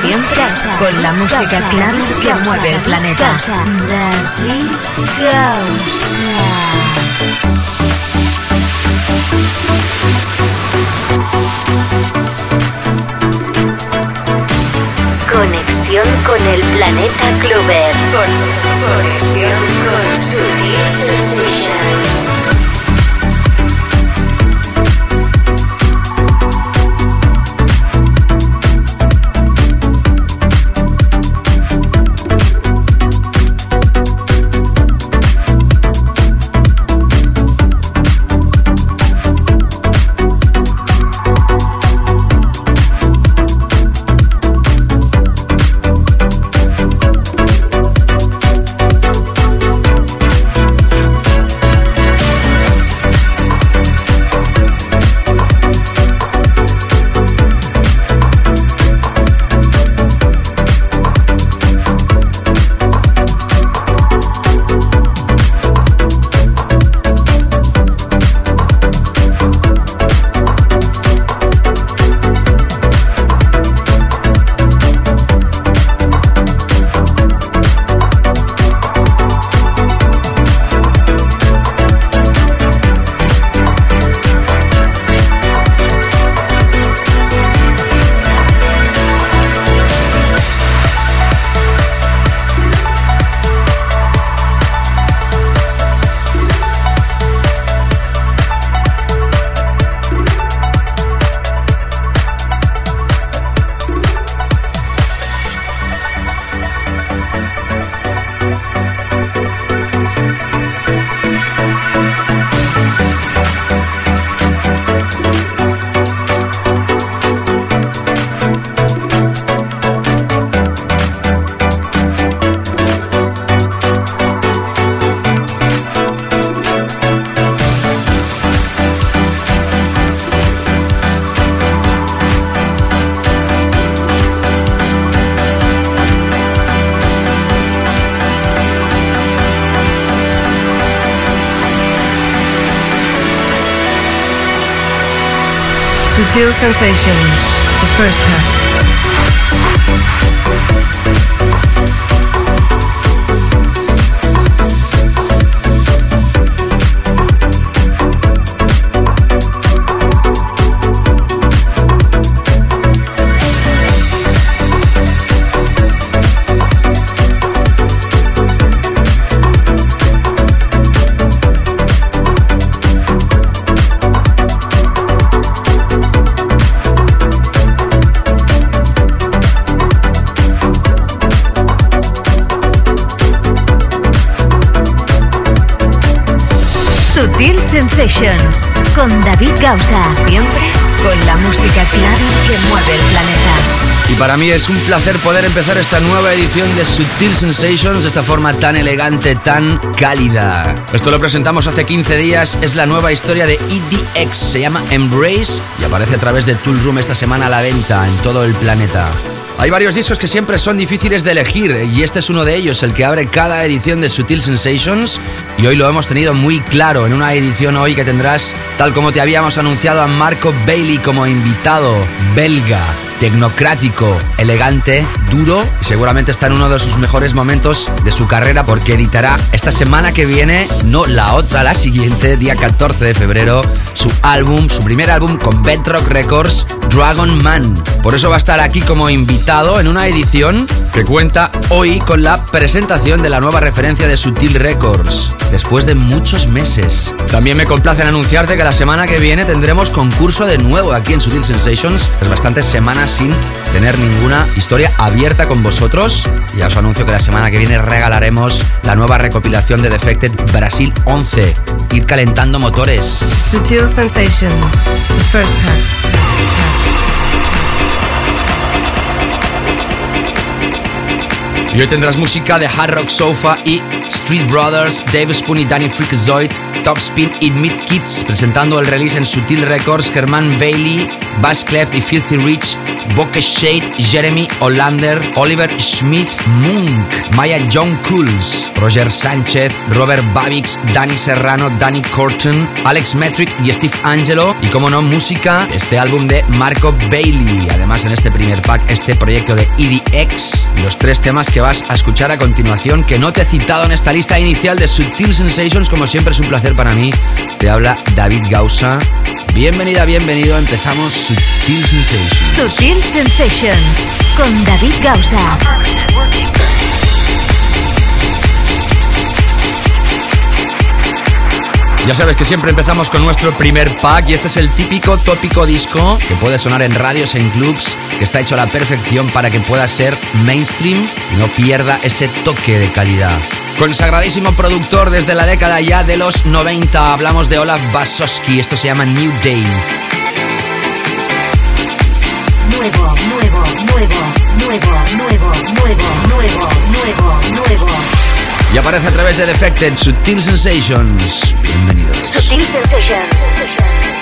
Siempre con la música clave que mueve el planeta. Conexión con el planeta Clover. Con conexión con Sutil Sensations. Con David Gausa. Siempre con la música clave que mueve el planeta. Y para mí es un placer poder empezar esta nueva edición de Sutil Sensations de esta forma tan elegante, tan cálida. Esto lo presentamos hace 15 días, es la nueva historia de EDX, se llama Embrace y aparece a través de Tool Room esta semana a la venta en todo el planeta. Hay varios discos que siempre son difíciles de elegir y este es uno de ellos, el que abre cada edición de Sutil Sensations y hoy lo hemos tenido muy claro en una edición hoy que tendrás, tal como te habíamos anunciado, a Marco Bailey como invitado belga tecnocrático, elegante, duro y seguramente está en uno de sus mejores momentos de su carrera porque editará esta semana que viene, no la otra, la siguiente, día 14 de febrero, su álbum, su primer álbum con Bedrock Records, Dragon Man. Por eso va a estar aquí como invitado en una edición que cuenta hoy con la presentación de la nueva referencia de Sutil Records, después de muchos meses. También me complace en anunciarte que la semana que viene tendremos concurso de nuevo aquí en Sutil Sensations, tras bastantes semanas sin tener ninguna historia abierta con vosotros. Ya os anuncio que la semana que viene regalaremos la nueva recopilación de Defected Brasil 11. Ir calentando motores. Sutil Sensations, the first pack. Y hoy tendrás música de Hard Rock Sofa y Street Brothers, Dave Spoon y Danny Freakazoid, Top Spin y Mid Kids, presentando el release en Sutil Records, Germán Bailey, Bass Cleft y Filthy Rich, Bokeh Shade, Jeremy Hollander, Oliver Smith, Munk, Maya John Cools, Roger Sánchez, Robert Babix, Danny Serrano, Danny Corton, Alex Metric y Steve Angelo. Y como no, música, este álbum de Marco Bailey. Además, en este primer pack, este proyecto de EDX los tres temas que vas a escuchar a continuación que no te he citado en esta lista inicial de Sutil Sensations. Como siempre, es un placer para mí. Te habla David Gausa. Bienvenida, bienvenido. Empezamos Sutil Sensations. Sutil Sensations con David Gausa. Ya sabes que siempre empezamos con nuestro primer pack y este es el típico tópico disco que puede sonar en radios, en clubs, que está hecho a la perfección para que pueda ser mainstream y no pierda ese toque de calidad. Consagradísimo productor desde la década ya de los 90, hablamos de Olaf Basowski, esto se llama New Day. Nuevo, nuevo, nuevo, nuevo, nuevo, nuevo, nuevo, nuevo, nuevo. Y aparece a través de Defected Sutil Sensations. Bienvenidos. Sutil Sensations.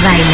Valley.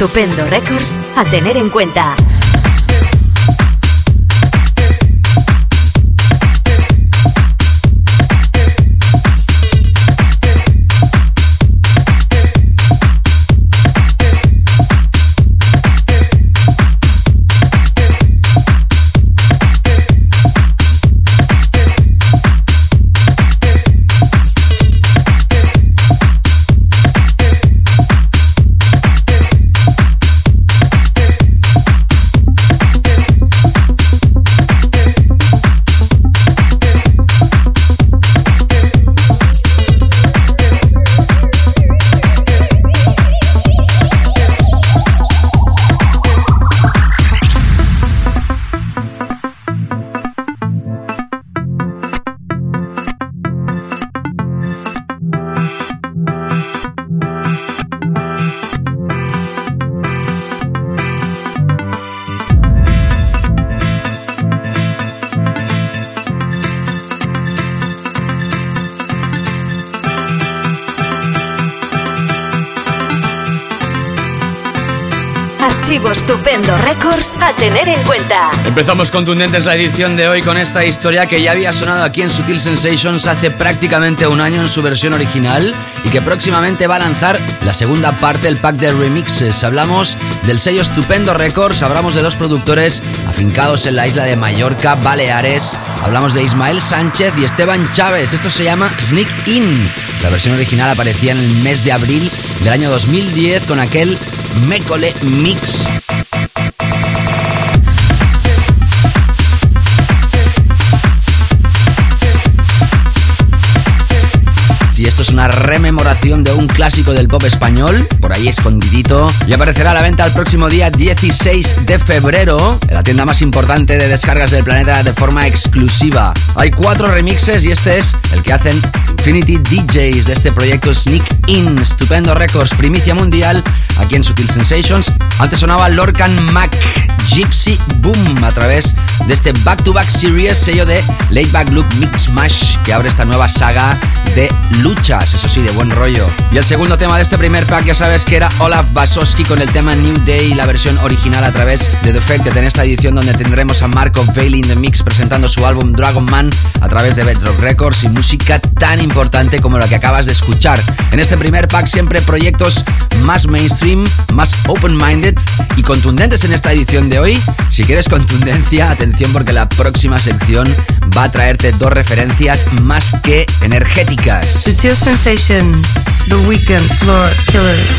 Estupendo Records a tener en cuenta. Empezamos contundentes la edición de hoy con esta historia que ya había sonado aquí en Sutil Sensations hace prácticamente un año en su versión original y que próximamente va a lanzar la segunda parte del pack de remixes. Hablamos del sello Estupendo Records, hablamos de dos productores afincados en la isla de Mallorca, Baleares. Hablamos de Ismael Sánchez y Esteban Chávez. Esto se llama Sneak In. La versión original aparecía en el mes de abril del año 2010 con aquel Mécole Mix. Una rememoración de un clásico del pop español, por ahí escondidito, y aparecerá a la venta el próximo día 16 de febrero en la tienda más importante de descargas del planeta de forma exclusiva. Hay cuatro remixes y este es el que hacen Infinity DJs de este proyecto Sneak In, estupendo records, primicia mundial aquí en Sutil Sensations. Antes sonaba Lorcan Mac Gypsy Boom a través de este Back to Back Series, sello de Late Back Loop Mix Mash que abre esta nueva saga de luchas, eso sí, de buen rollo. Y el segundo tema de este primer pack, ya sabes que era Olaf Basowski con el tema New Day, la versión original a través de Defected en esta edición donde tendremos a Marco Bailey in the Mix presentando su álbum Dragon Man a través de Bedrock Records y música tan importante como la que acabas de escuchar. En este primer pack siempre proyectos más mainstream, más open-minded y contundentes en esta edición de hoy. Si quieres contundencia, atención porque la próxima sección va a traerte dos referencias más que energéticas. Sutil Sensations, The Weekend Floor Killers.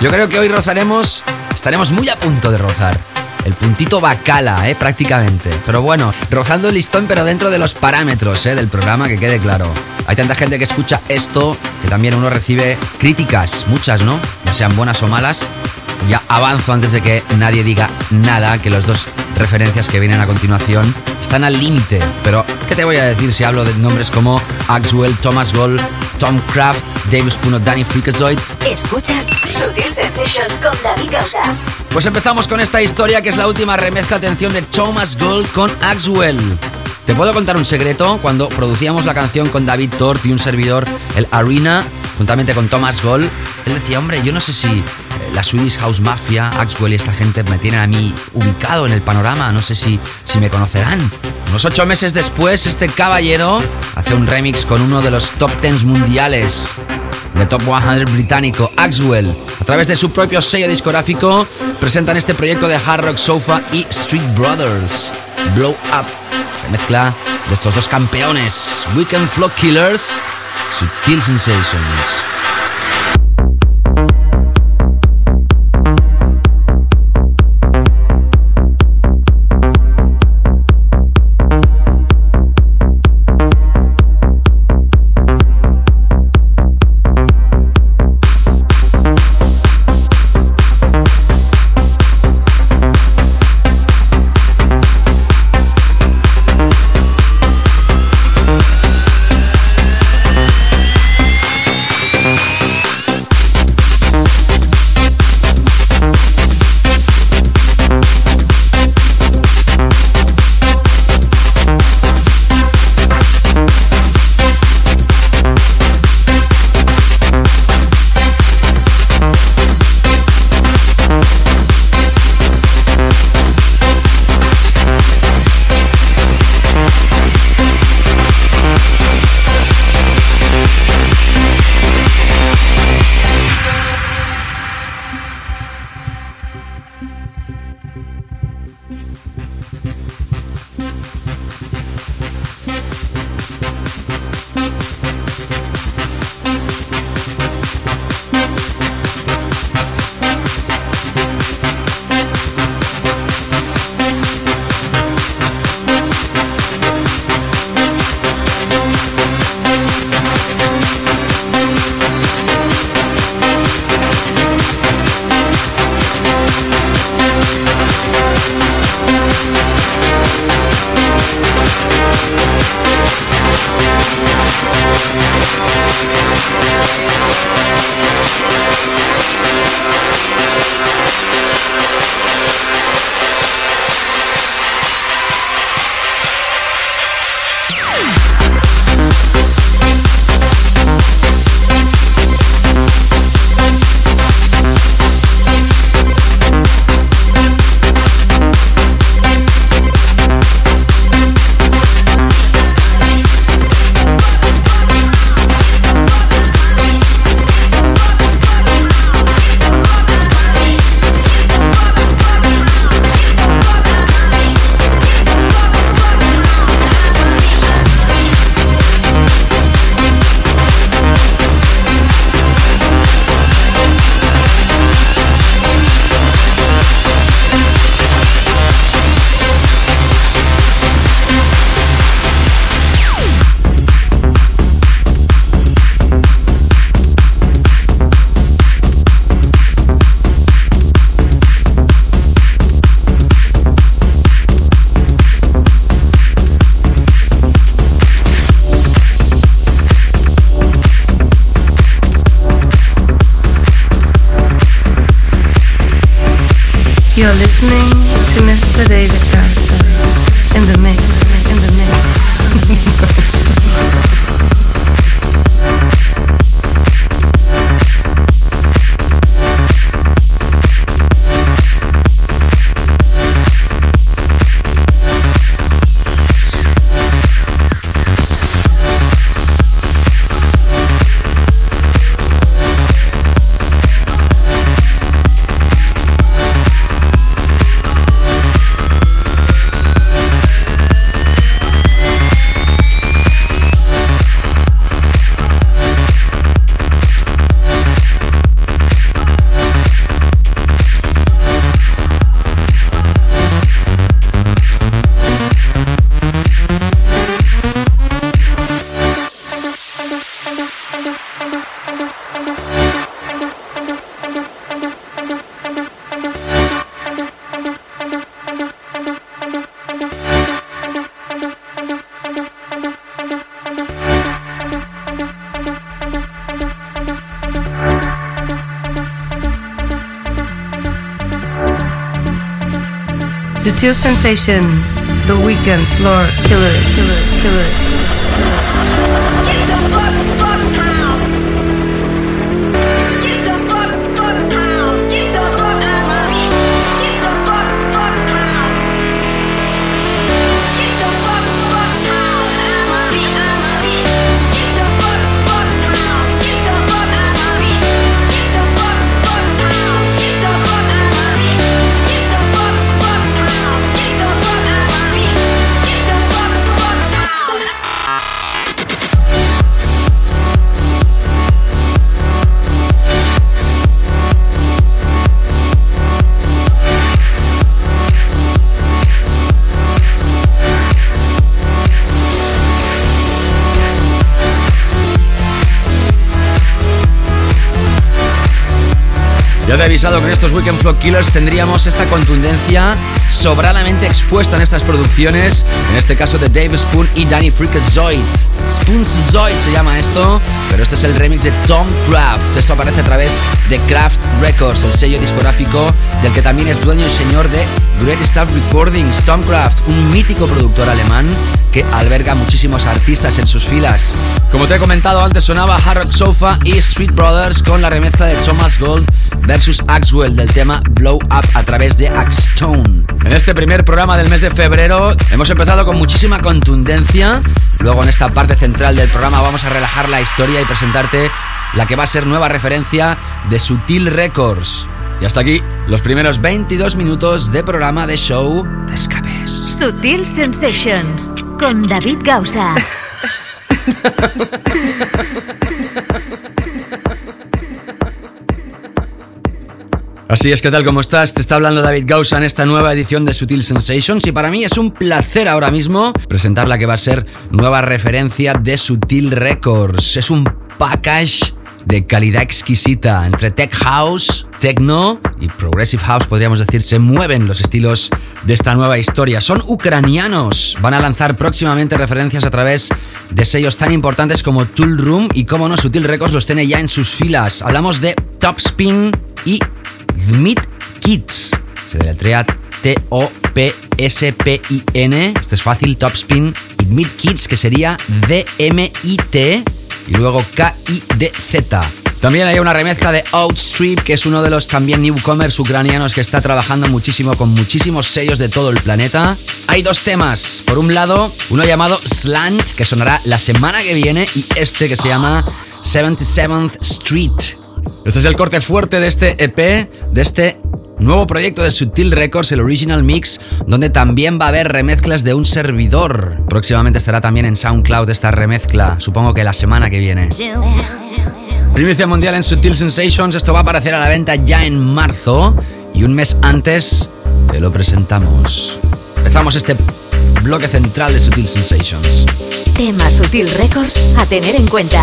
Yo creo que hoy rozaremos, estaremos muy a punto de rozar. El puntito bacala, ¿eh? Prácticamente. Pero bueno, rozando el listón, pero dentro de los parámetros, ¿eh? Del programa, que quede claro. Hay tanta gente que escucha esto que también uno recibe críticas, muchas, ¿no? Ya sean buenas o malas. Ya avanzo antes de que nadie diga nada, que los dos referencias que vienen a continuación están al límite. Pero, ¿qué te voy a decir si hablo de nombres como Axwell, Thomas Gold, Tom Craft, Dave Spuno, Danny Freakazoid? Escuchas Sutil Sensations con David Gausa. Pues empezamos con esta historia que es la última remezcla, atención, de Thomas Gold con Axwell. ¿Te puedo contar un secreto? Cuando producíamos la canción con David Tort y un servidor, el Arena, juntamente con Thomas Gold, él decía, hombre, yo no sé si la Swedish House Mafia, Axwell y esta gente me tienen a mí ubicado en el panorama, no sé si, si me conocerán. Unos ocho meses después, este caballero hace un remix con uno de los top tens mundiales del Top 100 británico, Axwell. A través de su propio sello discográfico, presentan este proyecto de Hard Rock Sofa y Street Brothers, Blow Up. Mezcla de estos dos campeones, Weekend Flock Killers, Sutil Sensations. Sutil Sensations, The Weekend Floor Killers, Killers, Killers. Avisado que en estos Weekend Flow Killers tendríamos esta contundencia sobradamente expuesta en estas producciones, en este caso de Dave Spoon y Danny Freakazoid. Spoonzoid se llama esto, pero este es el remix de Tom Craft. Esto aparece a través de Craft Records, el sello discográfico del que también es dueño y señor de Great Stuff Recordings. Tom Craft, un mítico productor alemán que alberga muchísimos artistas en sus filas. Como te he comentado antes, sonaba Hard Rock Sofa y Street Brothers con la remezcla de Thomas Gold versus Axwell del tema Blow Up a través de Axstone. En este primer programa del mes de febrero hemos empezado con muchísima contundencia. Luego en esta parte central del programa vamos a relajar la historia y presentarte la que va a ser nueva referencia de Sutil Records. Y hasta aquí los primeros 22 minutos de programa de show de escapes. Sutil Sensations con David Gausa. Así es, ¿qué tal? ¿Cómo estás? Te está hablando David Gausa en esta nueva edición de Sutil Sensations y para mí es un placer ahora mismo presentar la que va a ser nueva referencia de Sutil Records. Es un package de calidad exquisita entre tech house, techno y progressive house, podríamos decir, se mueven los estilos de esta nueva historia. Son ucranianos, van a lanzar próximamente referencias a través de sellos tan importantes como Tool Room y como no, Sutil Records los tiene ya en sus filas. Hablamos de Topspin y Dmit Kids. Se deletrea T-O-P-S-P-I-N. Este es fácil, Topspin. Y Dmit Kids, que sería D-M-I-T. Y luego K-I-D-Z. También hay una remezcla de Outstrip, que es uno de los también newcomers ucranianos que está trabajando muchísimo con muchísimos sellos de todo el planeta. Hay dos temas. Por un lado, uno llamado Slant, que sonará la semana que viene, y este que se llama 77th Street. Este es el corte fuerte de este EP, de este nuevo proyecto de Sutil Records, el Original Mix, donde también va a haber remezclas de un servidor. Próximamente estará también en SoundCloud esta remezcla, supongo que la semana que viene. Primicia mundial en Sutil Sensations, esto va a aparecer a la venta ya en marzo y un mes antes te lo presentamos. Empezamos este bloque central de Sutil Sensations. Tema Sutil Records a tener en cuenta.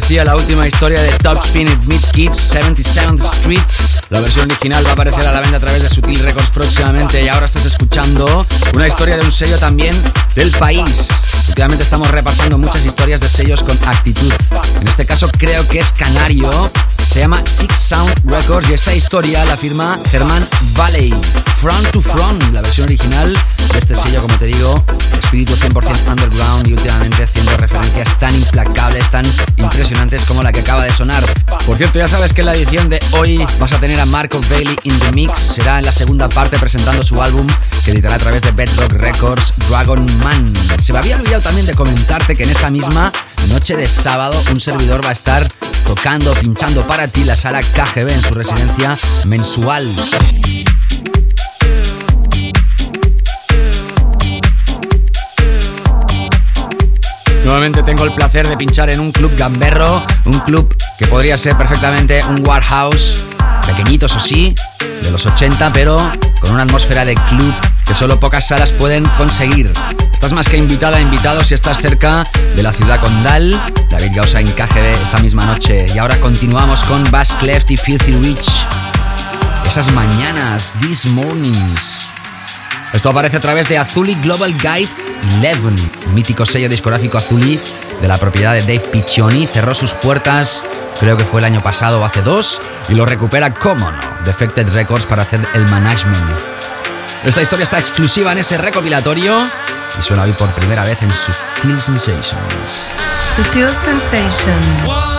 Decía, la última historia de Top Spin It Meet Kids 77th Street. La versión original va a aparecer a la venta a través de Sutil Records próximamente y ahora estás escuchando una historia de un sello también del país. Últimamente estamos repasando muchas historias de sellos con actitud. En este caso creo que es canario. Se llama Six Sound Records y esta historia la firma Germán Valley. Front to Front, la versión original de este sello, como te digo, espíritu 100% underground y últimamente tan implacables tan impresionantes como la que acaba de sonar. Por cierto, ya sabes que en la edición de hoy vas a tener a Marco Bailey in the Mix. Será en la segunda parte presentando su álbum que editará a través de Bedrock Records, Dragon Man. Se me había olvidado también de comentarte que en esta misma noche de sábado un servidor va a estar tocando, pinchando para ti la sala KGB en su residencia mensual. Nuevamente tengo el placer de pinchar en un club gamberro, un club que podría ser perfectamente un warehouse, pequeñito eso sí, de los 80, pero con una atmósfera de club que solo pocas salas pueden conseguir. Estás más que invitada, invitado si estás cerca de la ciudad condal. David Gausa en KGB esta misma noche. Y ahora continuamos con Bass Cleft y Filthy Witch. Esas mañanas, these mornings. Esto aparece a través de Azuli Global Guide 11, mítico sello discográfico Azuli de la propiedad de Dave Piccioni. Cerró sus puertas, creo que fue el año pasado o hace dos, y lo recupera como no, Defected Records para hacer el management. Esta historia está exclusiva en ese recopilatorio y suena hoy por primera vez en Sutil Sensations. Sensations.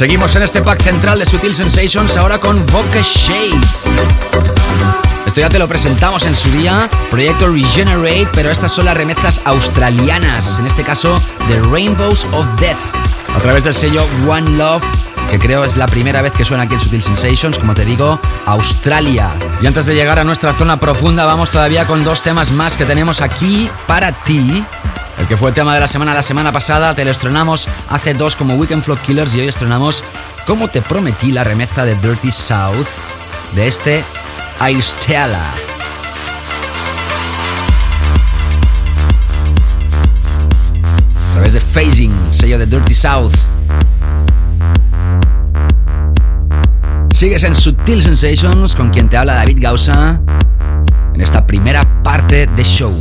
Seguimos en este pack central de Sutil Sensations ahora con Vocal Shades. Esto ya te lo presentamos en su día, proyecto Regenerate, pero estas son las remezclas australianas, en este caso The Rainbows of Death, a través del sello One Love que creo es la primera vez que suena aquí en Sutil Sensations, como te digo, Australia. Y antes de llegar a nuestra zona profunda, vamos todavía con dos temas más que tenemos aquí para ti. El que fue el tema de la semana la semana pasada, te lo estrenamos hace dos como Weekend Flow Killers y hoy estrenamos, como te prometí, la remezcla de Dirty South de este Airstella. A través de Phasing, sello de Dirty South. Sigues en Sutil Sensations con quien te habla David Gausa en esta primera parte de show.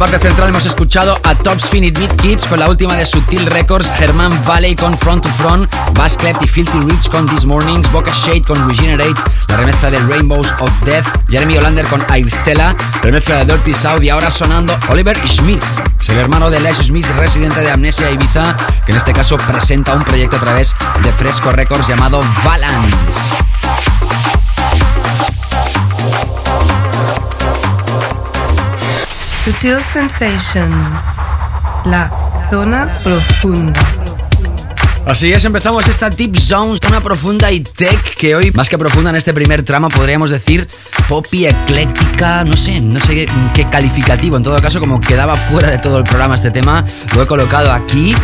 Parte central hemos escuchado a Top Spin Beat Kids con la última de Sutil Records, Germán Valley con Front to Front, Bass Clef y Filthy Rich con This Mornings, Boca Shade con Regenerate, la remezcla de Rainbows of Death, Jeremy Olander con Airstella, remezcla de Dirty South y ahora sonando Oliver Smith. Es el hermano de Les Smith, residente de Amnesia Ibiza, que en este caso presenta un proyecto a través de Fresco Records llamado Balance. Sutil Sensations, la zona profunda. Así es, empezamos esta Deep Zone, zona profunda y tech, que hoy, más que profunda en este primer trama, podríamos decir poppy, ecléctica, no sé, no sé qué, calificativo. En todo caso, como quedaba fuera de todo el programa este tema, lo he colocado aquí.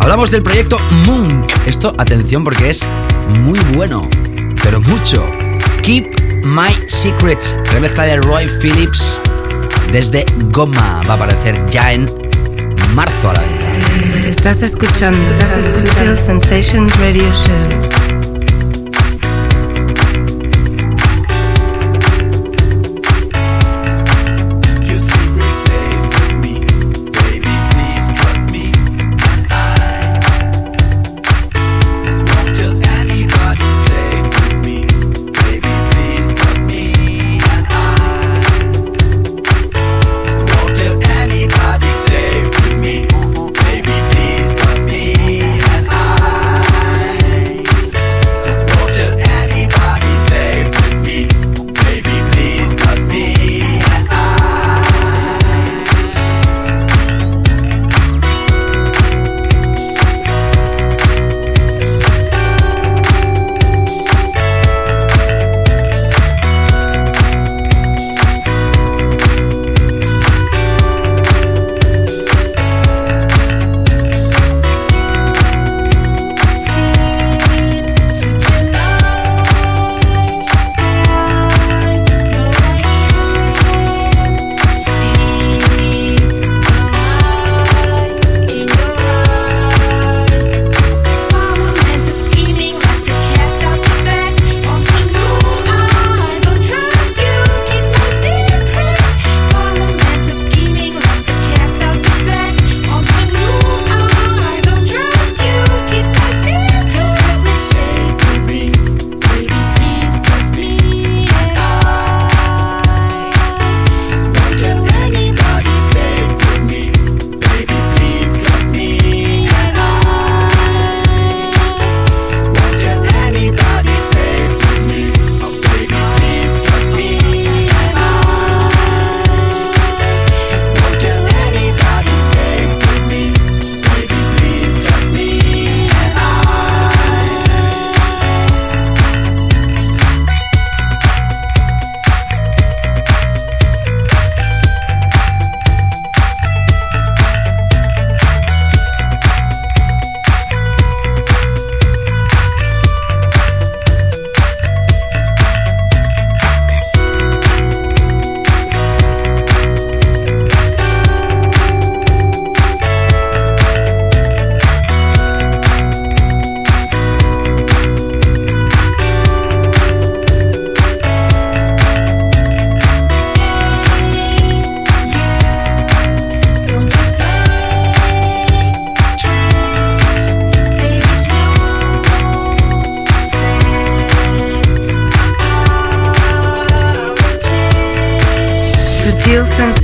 Hablamos del proyecto Moon. Esto, atención, porque es muy bueno, pero mucho. Keep My Secret, remezcla de Roy Phillips desde Goma. Va a aparecer ya en marzo a la venta. Estás escuchando Sutil Sensations Radio Show.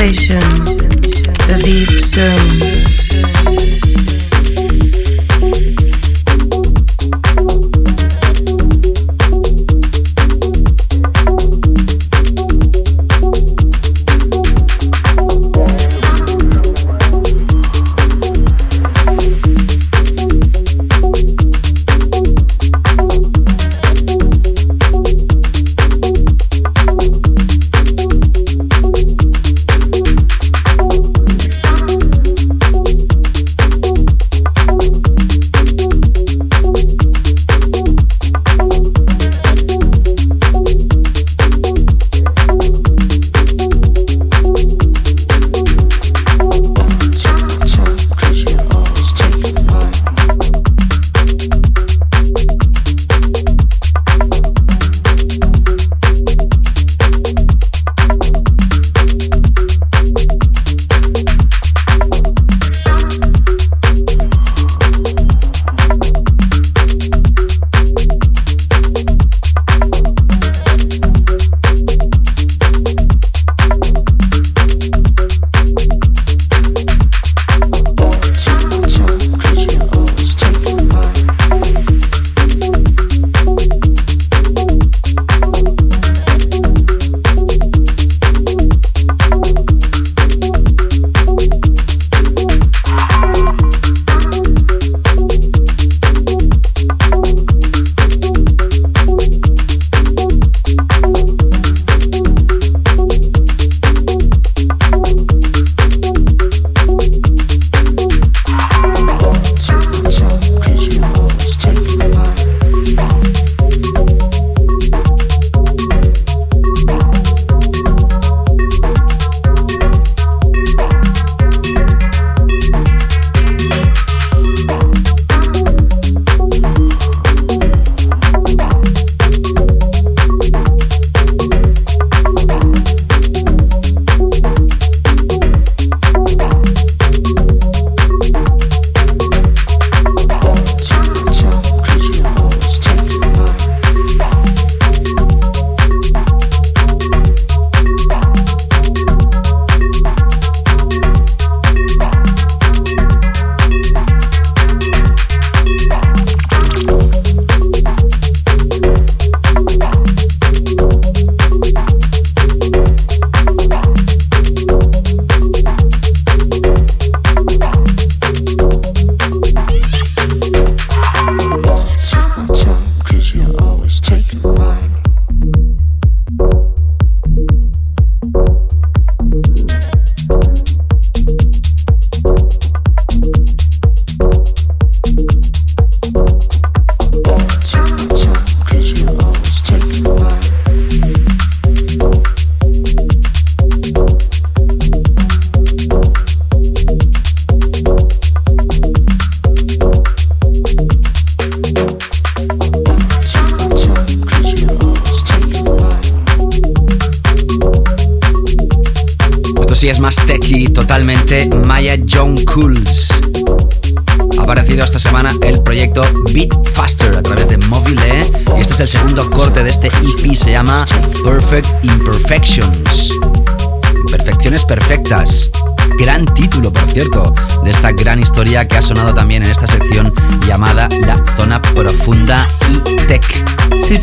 station.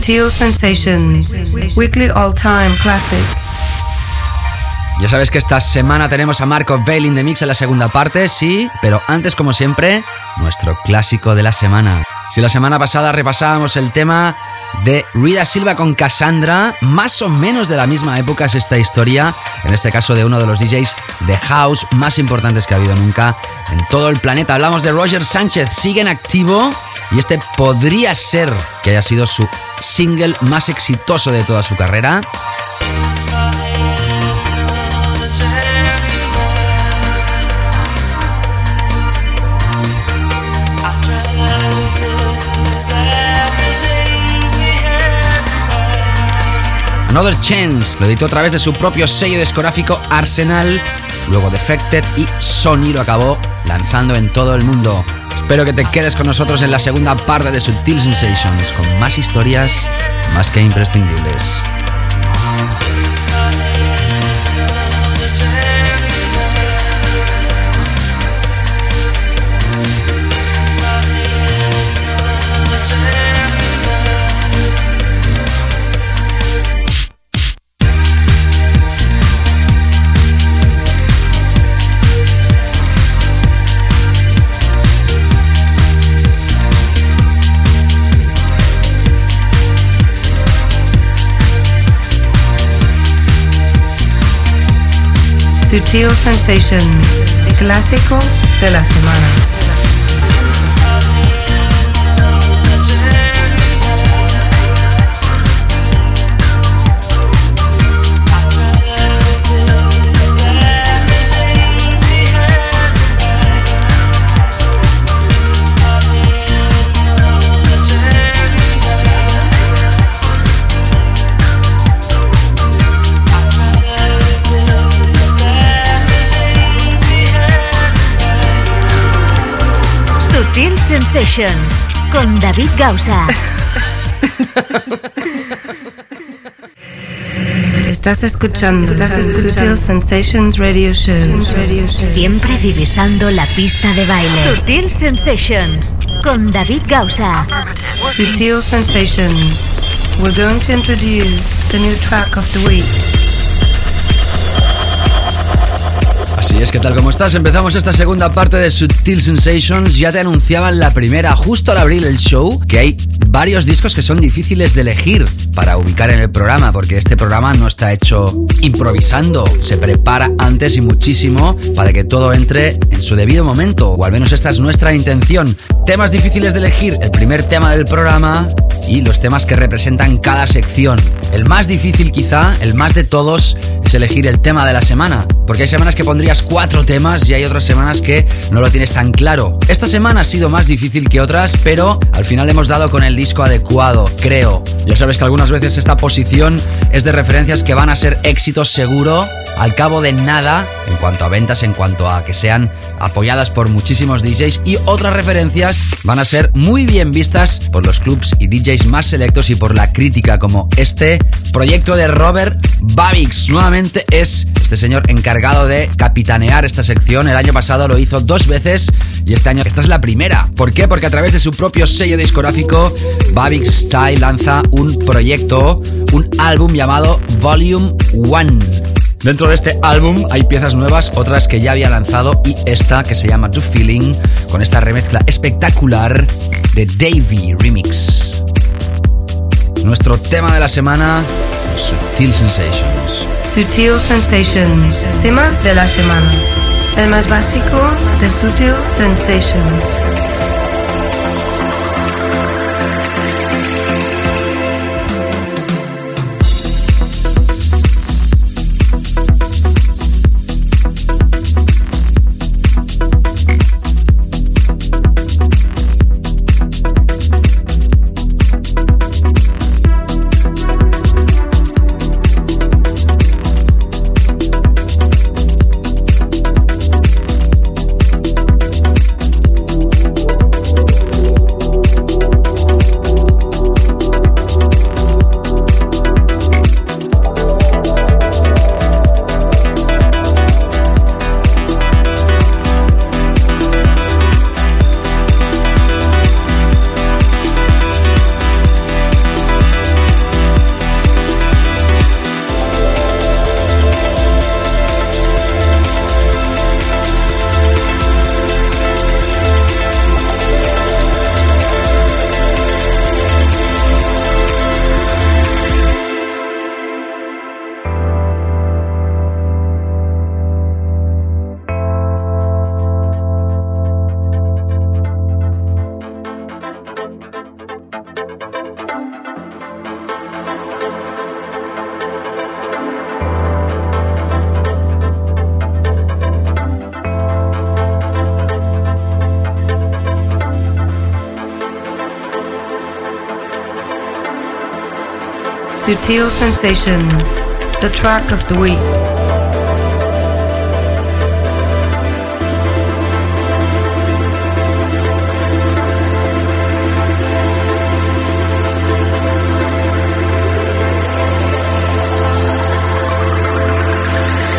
Sutil Sensations, Weekly All Time Classic. Ya sabes que esta semana tenemos a Marco Bale de Mix en la segunda parte, sí, pero antes, como siempre, nuestro clásico de la semana. Si la semana pasada repasábamos el tema de Rida Silva con Cassandra, más o menos de la misma época es esta historia, en este caso de uno de los DJs de house más importantes que ha habido nunca en todo el planeta. Hablamos de Roger Sánchez, sigue en activo y este podría ser que haya sido su single más exitoso de toda su carrera. Another Chance lo editó a través de su propio sello discográfico Arsenal, luego Defected y Sony lo acabó lanzando en todo el mundo. Espero que te quedes con nosotros en la segunda parte de Subtil Sensations con más historias más que imprescindibles. Sutil Sensations, clásico de la semana. Sensations con David Gausa. Estás escuchando, Sutil Sensations Radio Show. Siempre divisando la pista de baile. Sutil Sensations con David Gausa. Sutil Sensations. We're going to introduce the new track of the week. Así es que tal como estás, empezamos esta segunda parte de Subtil Sensations. Ya te anunciaban la primera, justo al abrir el show, que hay varios discos que son difíciles de elegir para ubicar en el programa, porque este programa no está hecho improvisando, se prepara antes y muchísimo para que todo entre en su debido momento, o al menos esta es nuestra intención. Temas difíciles de elegir, el primer tema del programa y los temas que representan cada sección. El más difícil quizá, el más de todos, es elegir el tema de la semana, porque hay semanas que pondrías cuatro temas y hay otras semanas que no lo tienes tan claro. Esta semana ha sido más difícil que otras, pero al final hemos dado con el disco adecuado, creo. Ya sabes que algunas veces esta posición es de referencias que van a ser éxitos seguro al cabo de nada en cuanto a ventas, en cuanto a que sean apoyadas por muchísimos DJs y otras referencias van a ser muy bien vistas por los clubs y DJs más selectos y por la crítica como este proyecto de Robert Babix. Nuevamente es este señor encargado de capitanear esta sección. El año pasado lo hizo dos veces y este año esta es la primera. ¿Por qué? Porque a través de su propio sello discográfico Babix Style lanza un proyecto, un álbum llamado Volume 1. Dentro de este álbum hay piezas nuevas, otras que ya había lanzado y esta que se llama To Feeling, con esta remezcla espectacular de Davey Remix. Nuestro tema de la semana, Sutil Sensations. Sutil Sensations, tema de la semana. El más básico de Sutil Sensations. Sutil Sensations, the track of the week.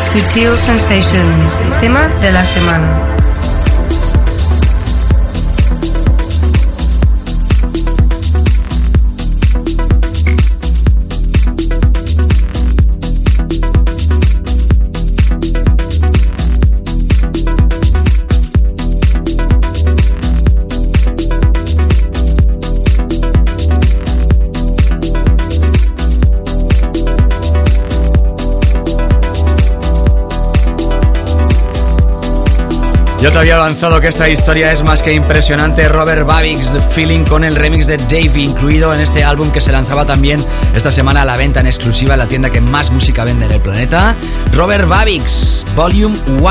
Sutil Sensations, tema de la semana. Yo te había avanzado que esta historia es más que impresionante. Robert Babix, The Feeling, con el remix de Dave incluido en este álbum que se lanzaba también esta semana a la venta en exclusiva en la tienda que más música vende en el planeta. Robert Babix, Volume 1.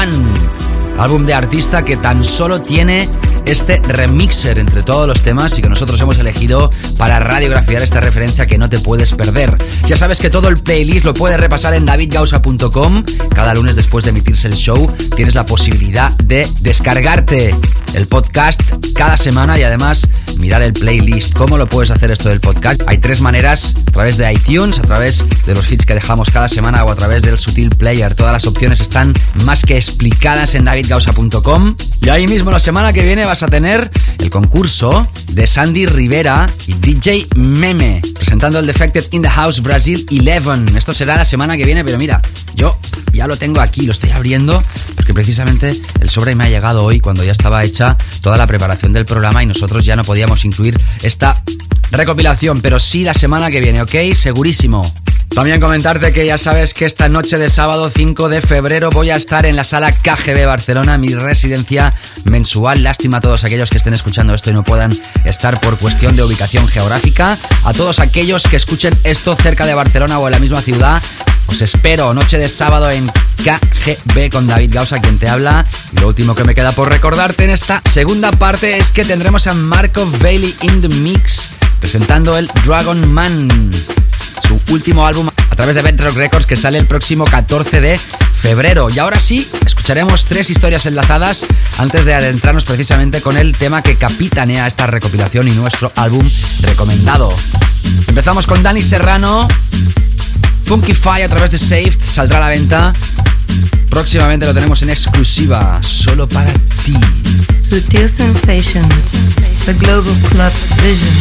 Álbum de artista que tan solo tiene este remixer entre todos los temas y que nosotros hemos elegido para radiografiar esta referencia que no te puedes perder. Ya sabes que todo el playlist lo puedes repasar en davidgausa.com. Cada lunes después de emitirse el show tienes la posibilidad de descargarte el podcast cada semana y además mirar el playlist. ¿Cómo lo puedes hacer esto del podcast? Hay tres maneras, a través de iTunes, a través de los feeds que dejamos cada semana o a través del Sutil Player. Todas las opciones están más que explicadas en davidgausa.com. Y ahí mismo la semana que viene vas a tener el concurso de Sandy Rivera y DJ Meme, presentando el Defected in the House Brasil 11. Esto será la semana que viene, pero mira, ya lo tengo aquí, lo estoy abriendo, porque precisamente el sobre me ha llegado hoy cuando ya estaba hecha toda la preparación del programa y nosotros ya no podíamos incluir esta recopilación, pero sí la semana que viene, ¿ok? Segurísimo. También comentarte que ya sabes que esta noche de sábado 5 de febrero voy a estar en la sala KGB Barcelona, mi residencia mensual. Lástima a todos aquellos que estén escuchando esto y no puedan estar por cuestión de ubicación geográfica. A todos aquellos que escuchen esto cerca de Barcelona o en la misma ciudad, os espero noche de sábado en KGB con David Gausa, quien te habla. Y lo último que me queda por recordarte en esta segunda parte es que tendremos a Marco Bailey in the Mix presentando el Dragon Man su último álbum a través de Bedrock Records que sale el próximo 14 de febrero. Y ahora sí, escucharemos tres historias enlazadas antes de adentrarnos precisamente con el tema que capitanea esta recopilación y nuestro álbum recomendado. Empezamos con Dani Serrano, Funky a través de Saved, saldrá a la venta. Próximamente lo tenemos en exclusiva, solo para ti. Sutil Sensations, the Global Club Vision.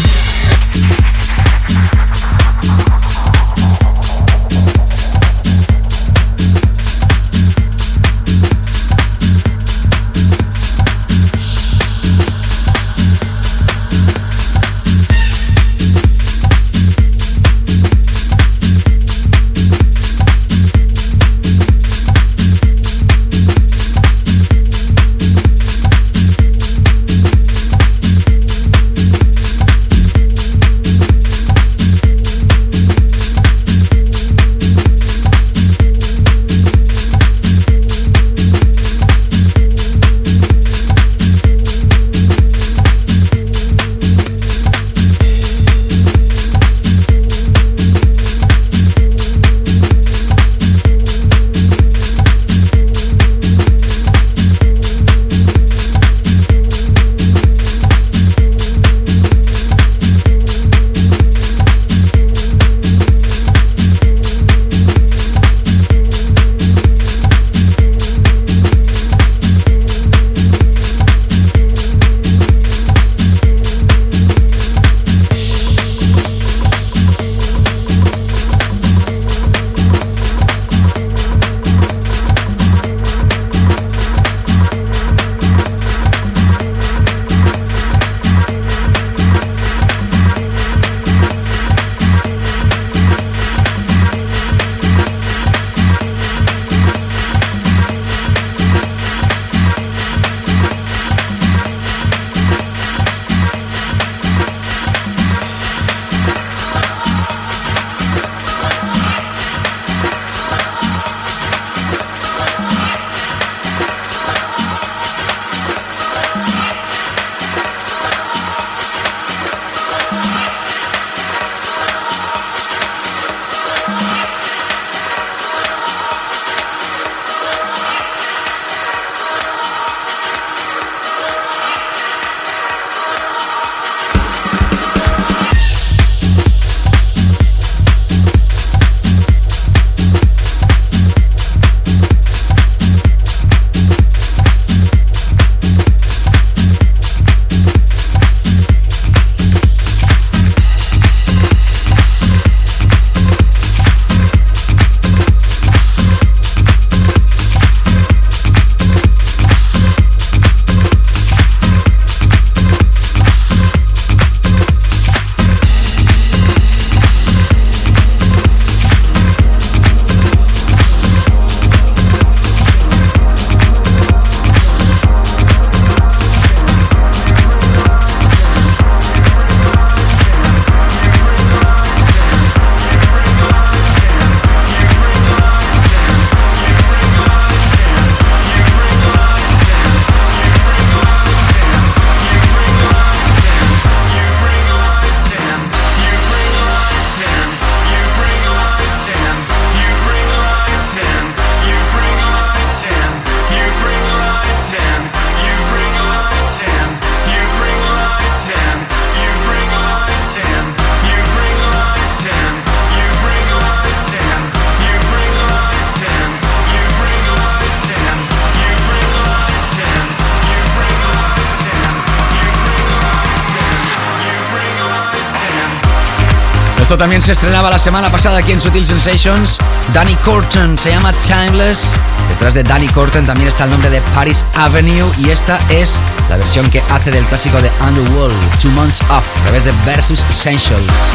Esto también se estrenaba la semana pasada aquí en Sutil Sensations. Danny Corton se llama Timeless. Detrás de Danny Corton también está el nombre de Paris Avenue y esta es la versión que hace del clásico de Underworld, Two Months Off, a través de Versus Essentials.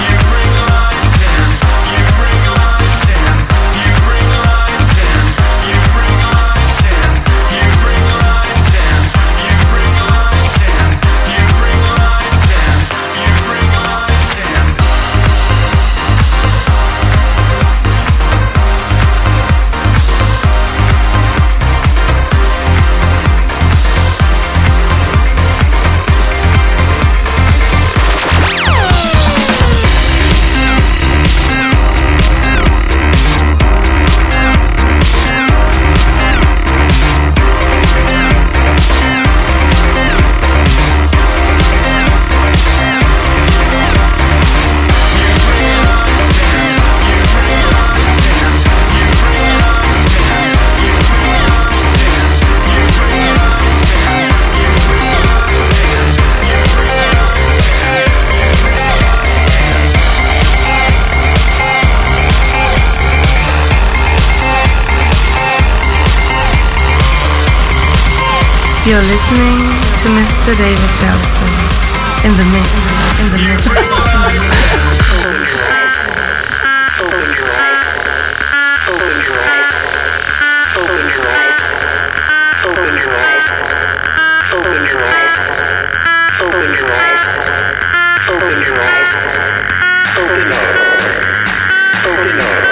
You're listening to Mr. David Dawson in the mix. In the mix. Open your eyes. Open your eyes. Open your eyes. Open your eyes. Open your eyes. Open your eyes. Open your eyes. Open your eyes. Open up. Open.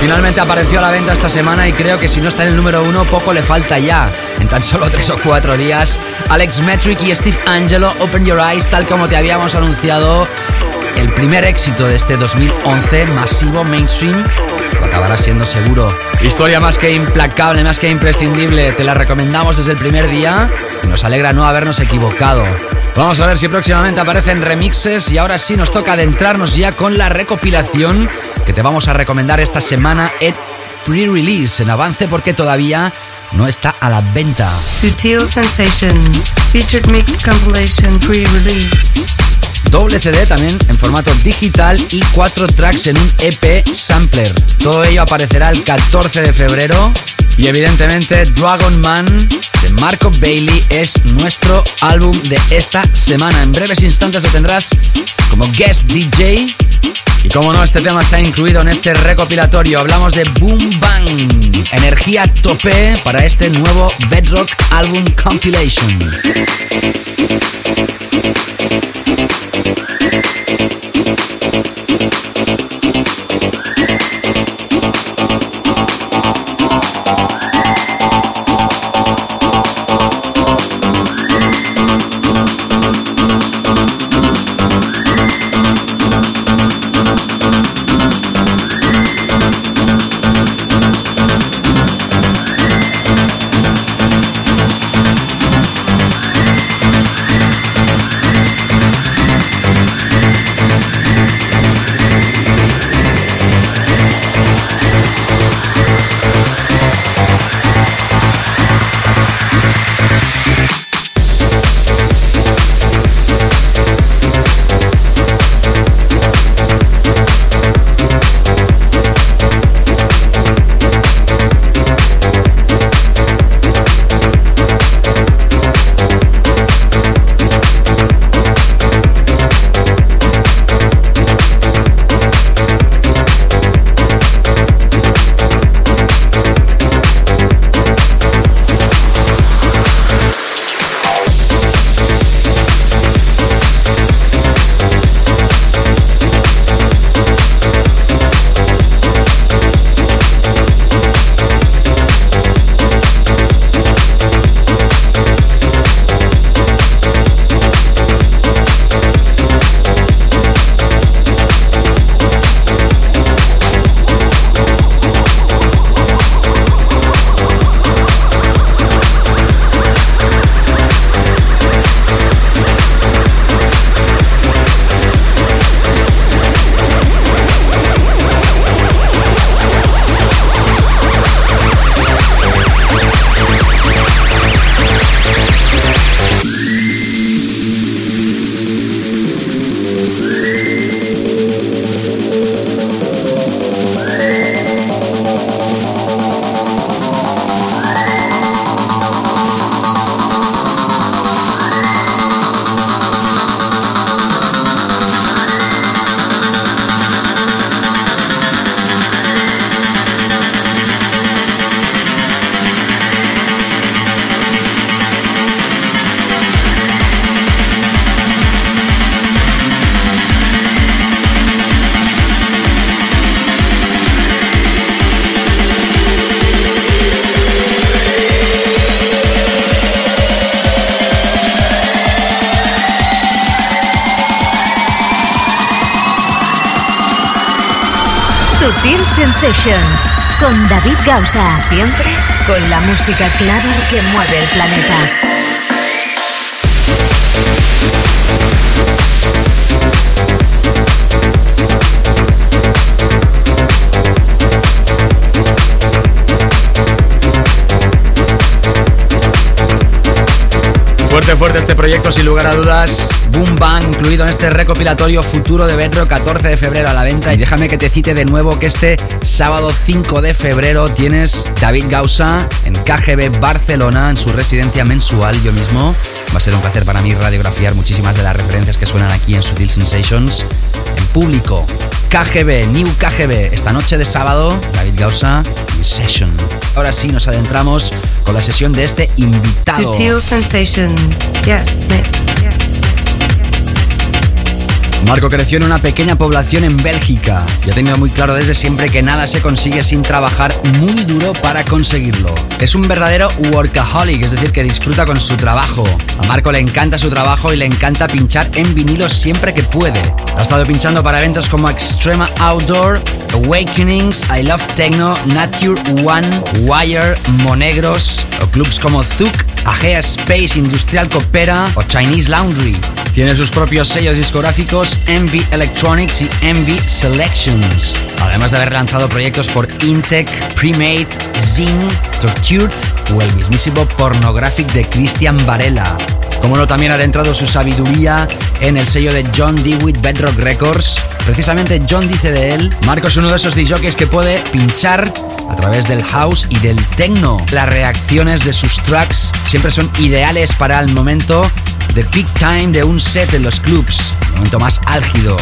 Finalmente apareció a la venta esta semana y creo que si no está en el número uno, poco le falta ya. En tan solo tres o cuatro días, Alex Metric y Steve Angelo, Open Your Eyes, tal como te habíamos anunciado, el primer éxito de este 2011, masivo mainstream, acabará siendo seguro. Historia más que implacable, más que imprescindible, te la recomendamos desde el primer día y nos alegra no habernos equivocado. Vamos a ver si próximamente aparecen remixes y ahora sí nos toca adentrarnos ya con la recopilación que te vamos a recomendar esta semana en pre-release, en avance porque todavía no está a la venta. Sutil Sensations, featured mix compilation pre-release. Doble CD también en formato digital y cuatro tracks en un EP sampler. Todo ello aparecerá el 14 de febrero y evidentemente Dragon Man de Marco Bailey es nuestro álbum de esta semana. En breves instantes lo tendrás como guest DJ. Y como no, este tema está incluido en este recopilatorio. Hablamos de Boom Bang, energía tope para este nuevo Bedrock Album Compilation. Gausa. Siempre con la música clara que mueve el planeta. Fuerte, fuerte este proyecto, sin lugar a dudas. Boom Bang, incluido en este recopilatorio futuro de Bedrock, 14 de febrero a la venta. Y déjame que te cite de nuevo que este sábado 5 de febrero tienes David Gausa en KGB Barcelona, en su residencia mensual, yo mismo. Va a ser un placer para mí radiografiar muchísimas de las referencias que suenan aquí en Sutil Sensations en público. KGB, New KGB, esta noche de sábado, David Gausa en Session. Ahora sí, nos adentramos con la sesión de este invitado. Sutil Sensations. Yes, Marco creció en una pequeña población en Bélgica y ha tenido muy claro desde siempre que nada se consigue sin trabajar muy duro para conseguirlo. Es un verdadero workaholic, es decir, que disfruta con su trabajo. A Marco le encanta su trabajo y le encanta pinchar en vinilo siempre que puede. Ha estado pinchando para eventos como Extrema Outdoor, Awakenings, I Love Techno, Nature One, Wire, Monegros o clubs como Zuk, Agea Space, Industrial Coopera o Chinese Laundry. Tiene sus propios sellos discográficos Envy Electronics y Envy Selections. Además de haber lanzado proyectos por Intec, Premade, Zing, Tortured o el mismísimo Pornographic de Christian Varela. Como no, también ha adentrado su sabiduría en el sello de John Dewitt Bedrock Records. Precisamente John dice de él, Marco es uno de esos DJs que puede pinchar a través del house y del techno. Las reacciones de sus tracks siempre son ideales para el momento de peak time de un set en los clubs, el momento más álgido.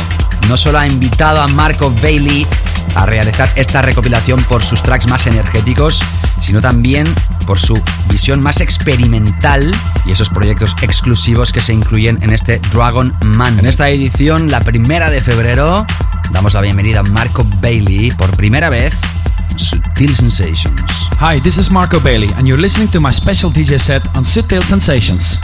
No solo ha invitado a Marco Bailey a realizar esta recopilación por sus tracks más energéticos, sino también por su visión más experimental y esos proyectos exclusivos que se incluyen en este Dragon Man. En esta edición, la primera de febrero, damos la bienvenida a Marco Bailey por primera vez. Sutil Sensations. Hi, this is Marco Bailey, and you're listening to my special DJ set on Sutil Sensations.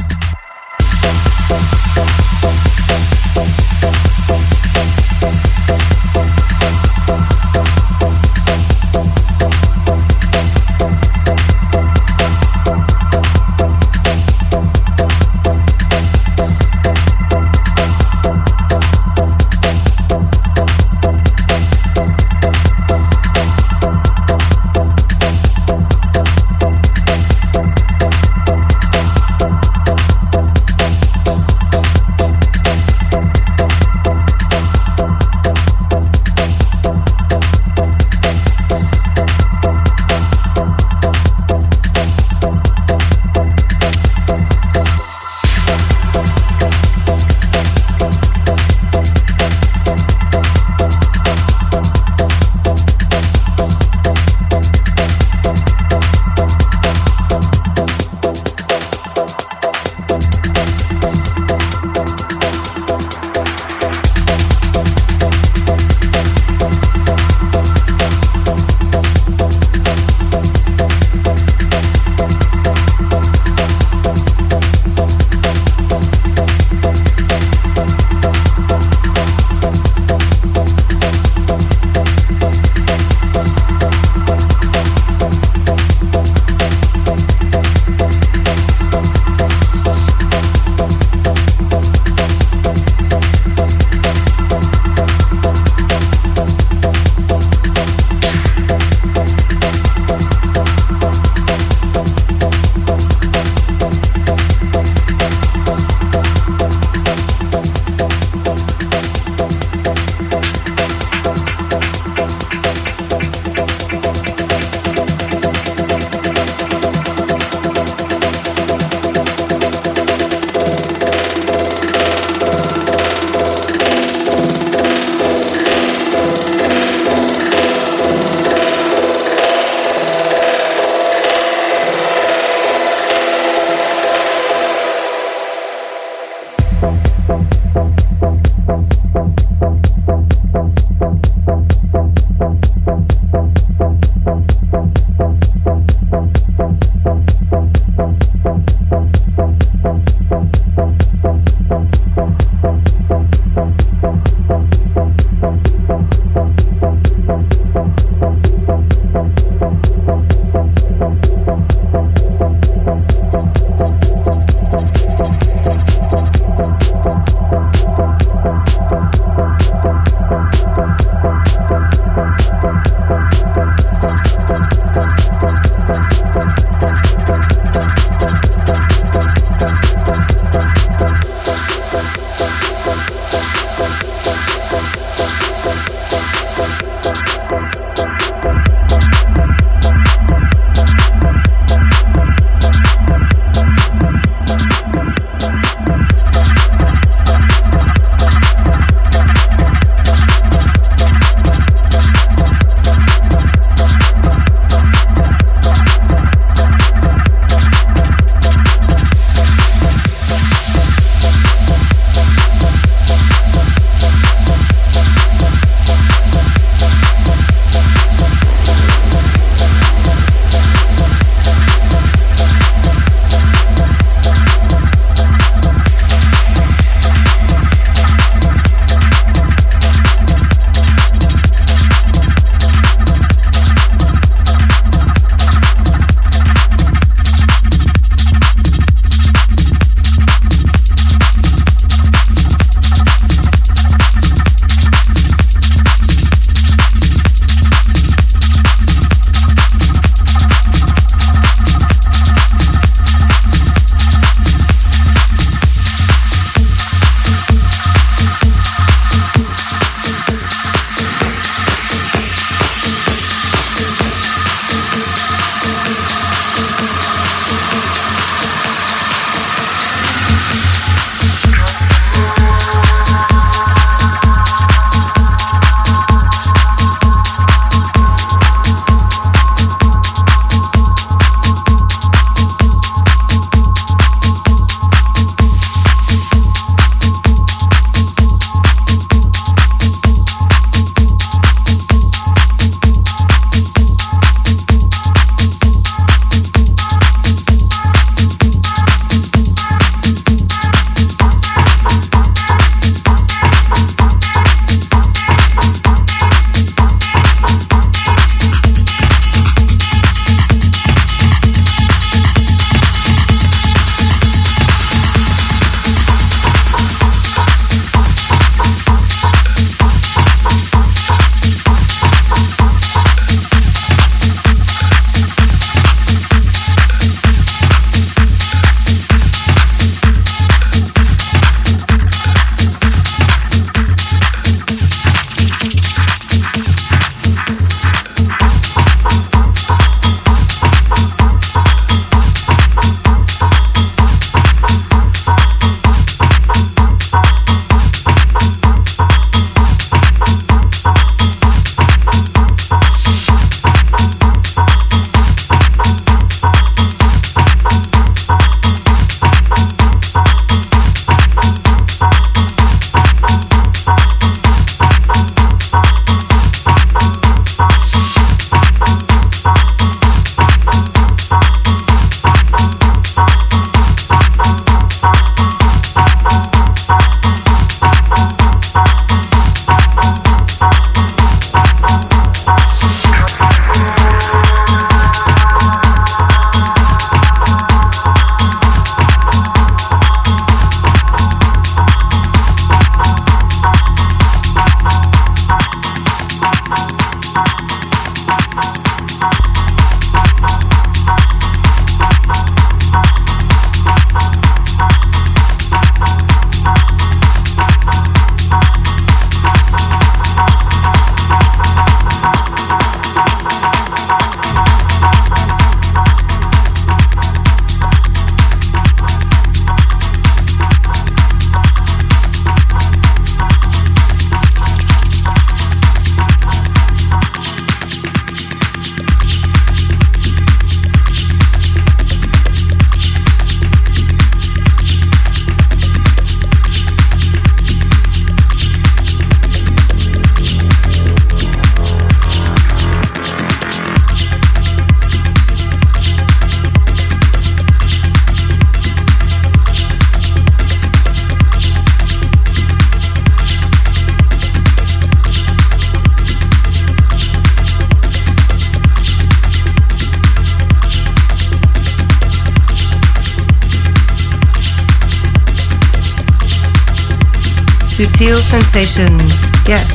Yes.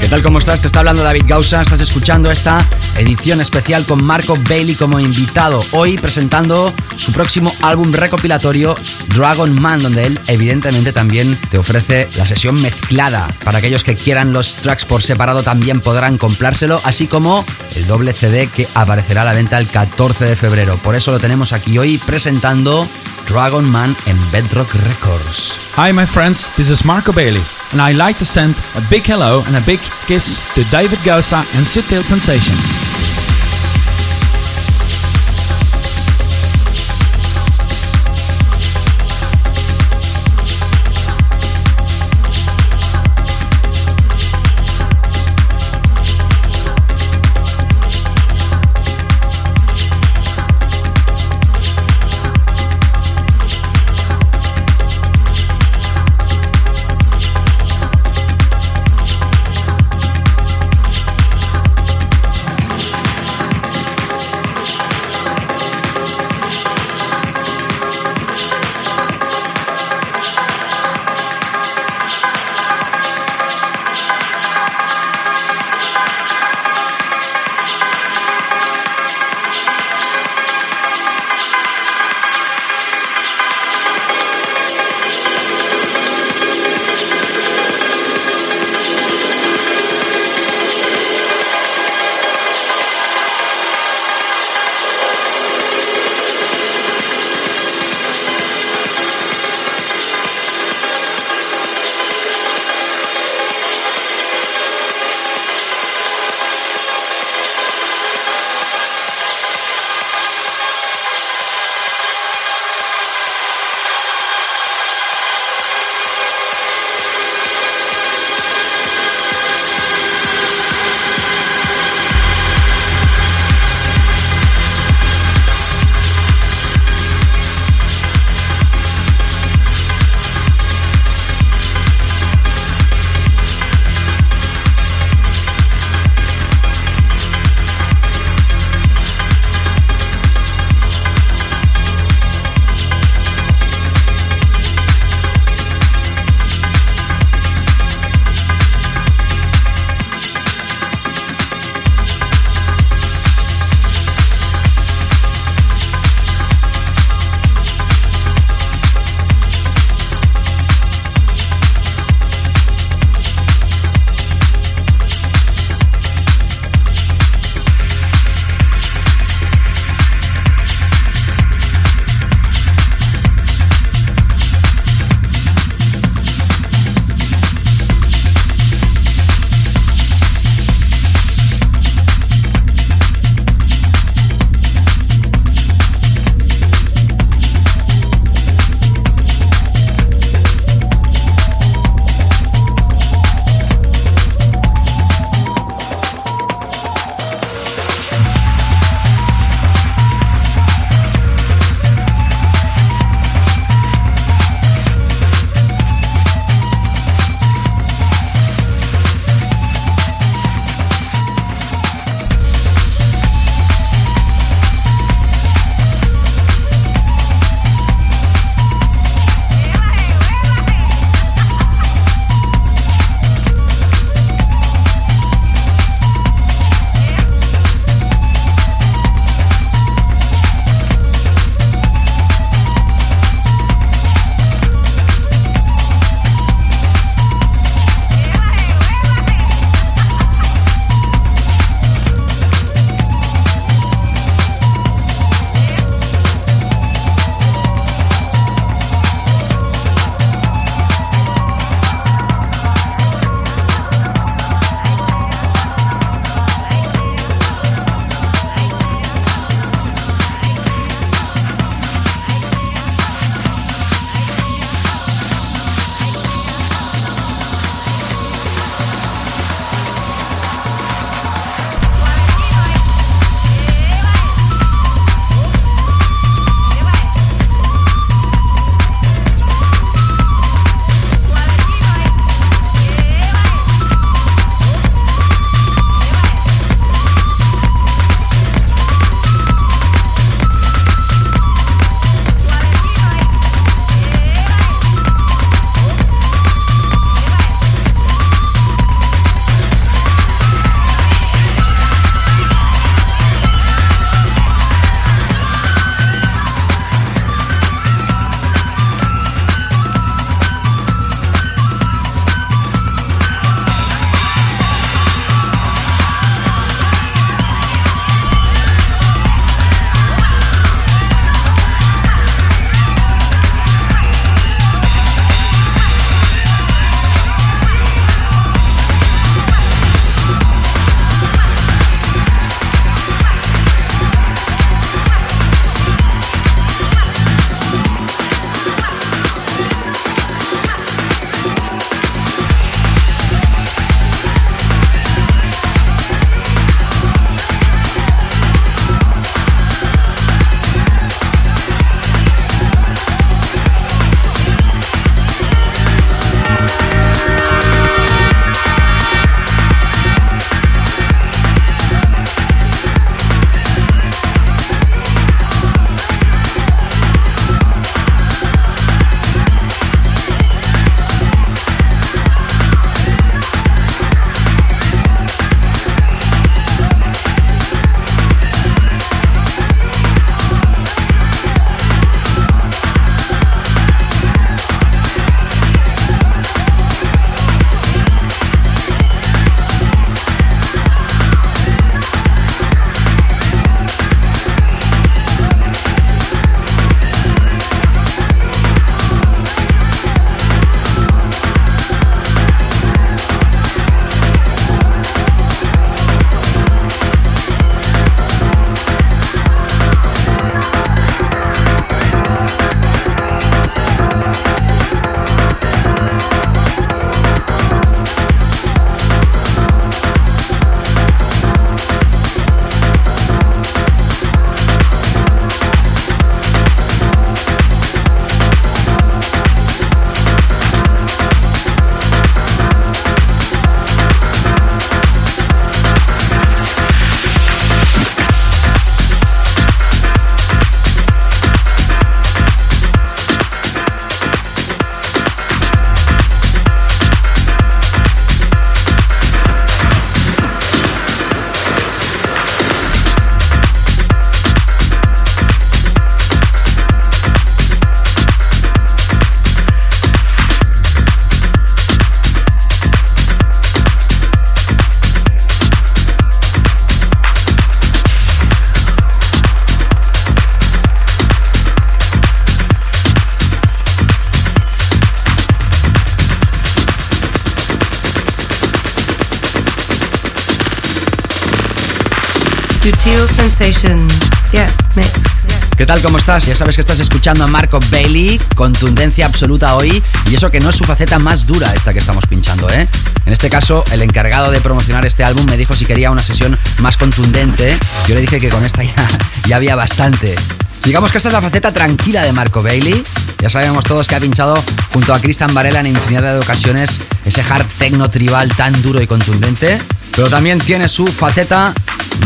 ¿Qué tal? ¿Cómo estás? Te está hablando David Gausa. Estás escuchando esta edición especial con Marco Bailey como invitado. Hoy presentando su próximo álbum recopilatorio Dragon Man, donde él evidentemente también te ofrece la sesión mezclada. Para aquellos que quieran los tracks por separado también podrán comprárselo, así como el doble CD que aparecerá a la venta el 14 de febrero. Por eso lo tenemos aquí hoy presentando Dragon Man en Bedrock Records. Hi my friends, this is Marco Bailey and I'd like to send a big hello and a big kiss to David Gosa and Sutil Sensations. Yes, mix. ¿Qué tal? ¿Cómo estás? Ya sabes que estás escuchando a Marco Bailey, contundencia absoluta hoy, y eso que no es su faceta más dura esta que estamos pinchando, ¿eh? En este caso, el encargado de promocionar este álbum me dijo si quería una sesión más contundente. Yo le dije que con esta ya, había bastante. Digamos que esta es la faceta tranquila de Marco Bailey. Ya sabemos todos que ha pinchado junto a Christian Varela en infinidad de ocasiones ese hard techno tribal tan duro y contundente. Pero también tiene su faceta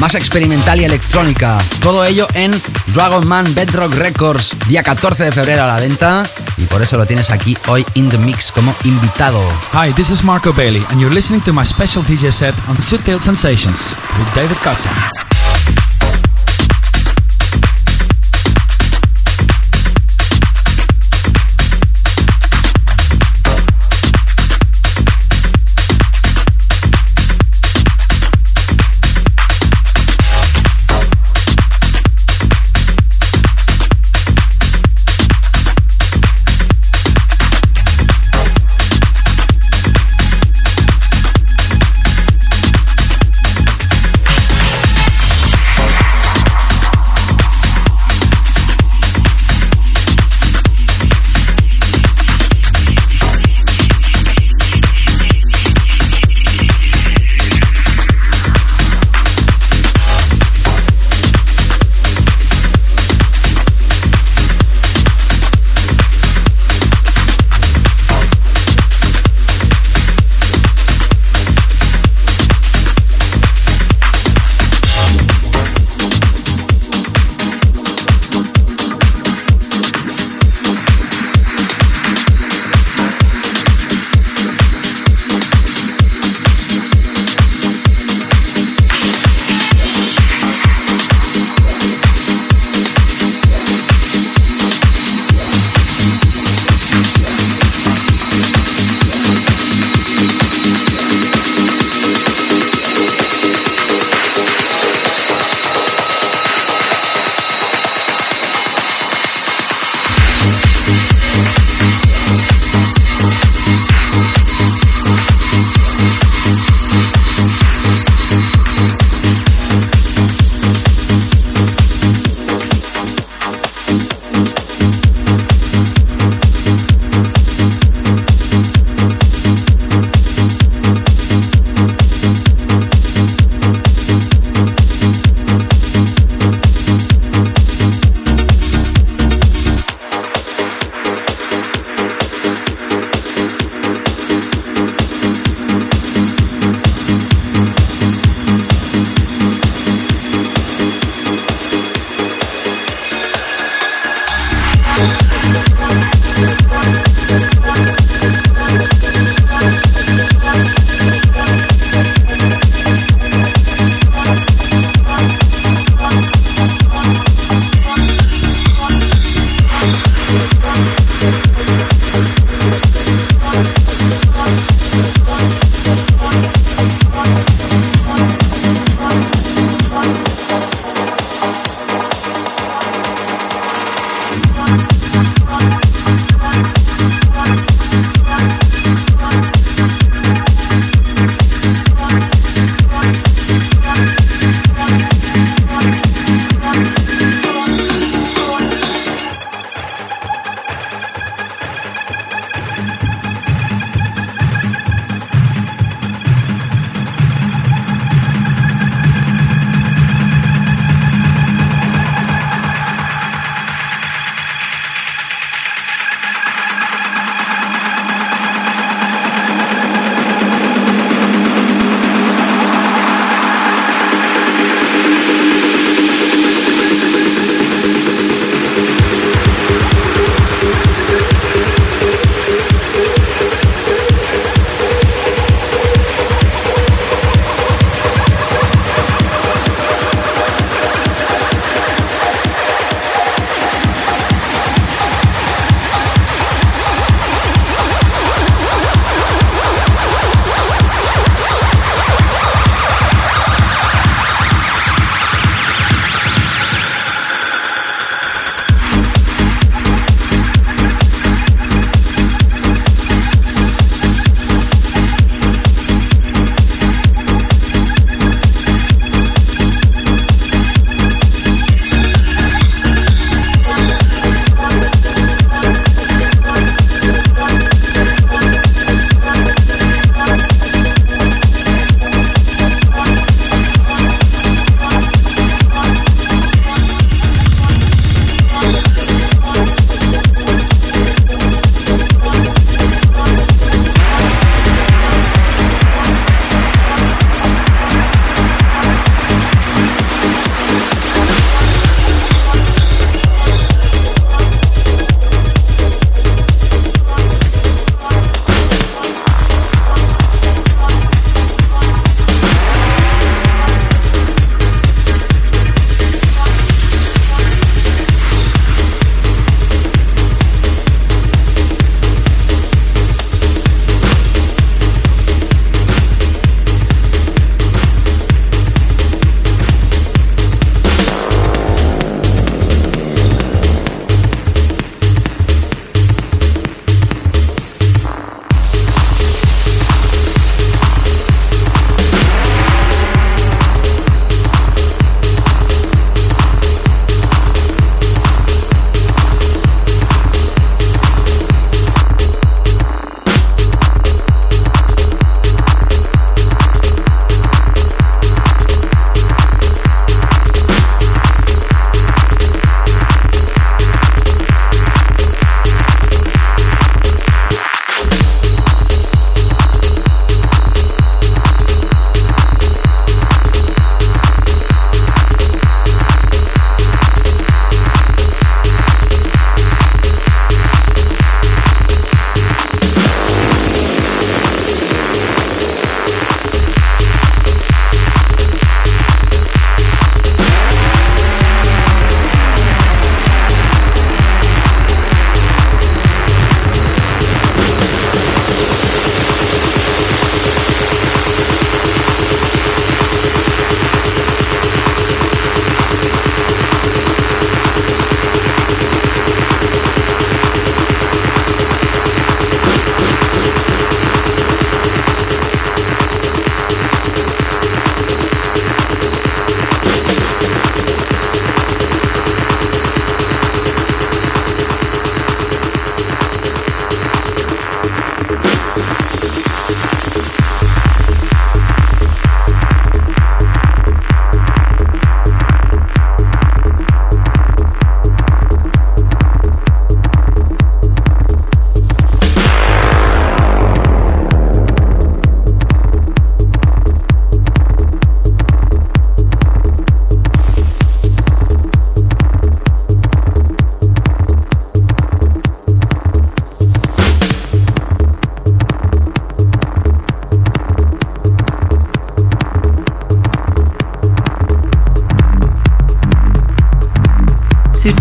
más experimental y electrónica. Todo ello en Dragon Man Bedrock Records, día 14 de febrero a la venta. Y por eso lo tienes aquí hoy in the mix como invitado. Hi, this is Marco Bailey, and you're listening to my special DJ set on Sutil Sensations with David Casa.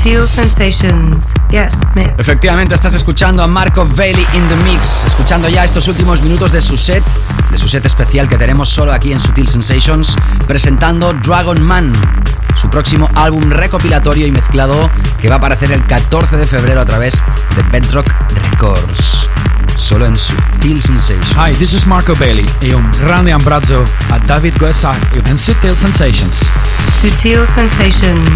Sutil Sensations. Yes, mix. Efectivamente, estás escuchando a Marco Bailey in the Mix, escuchando ya estos últimos minutos de su set, de su set especial que tenemos solo aquí en Sutil Sensations, presentando Dragon Man, su próximo álbum recopilatorio y mezclado que va a aparecer el 14 de febrero a través de Bedrock Records. Solo en Sutil Sensations. Hi, this is Marco Bailey e un grande abbraccio a David Guessa en Sutil Sensations. Sutil Sensations.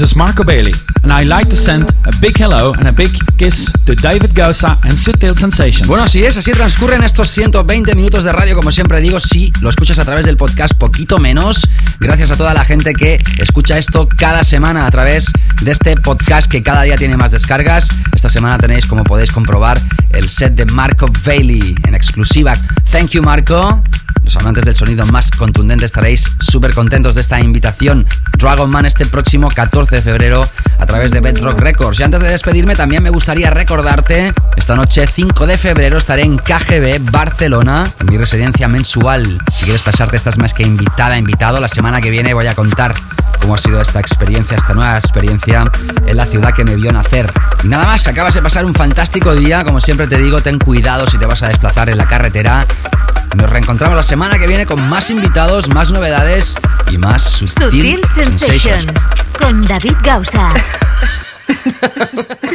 This is Marco Bailey, and I'd like to send a big hello and a big kiss to David Gausa and Sutil Sensations. Bueno, si es, así transcurren estos 120 minutos de radio, como siempre digo, si lo escuchas a través del podcast, poquito menos. Gracias a toda la gente que escucha esto cada semana a través de este podcast que cada día tiene más descargas. Esta semana tenéis, como podéis comprobar, el set de Marco Bailey en exclusiva. Thank you, Marco. Los amantes del sonido más contundente estaréis súper contentos de esta invitación. Dragon Man este próximo 14 de febrero a través de Bedrock Records. Y antes de despedirme también me gustaría recordarte, esta noche 5 de febrero estaré en KGB Barcelona, en mi residencia mensual. Si quieres pasarte estás más que invitada, invitado. La semana que viene voy a contar cómo ha sido esta experiencia, esta nueva experiencia en la ciudad que me vio nacer. Y nada más, que acabas de pasar un fantástico día. Como siempre te digo, ten cuidado si te vas a desplazar en la carretera. Nos reencontramos la semana que viene con más invitados, más novedades y más Sutil, Sensations con David Gausa.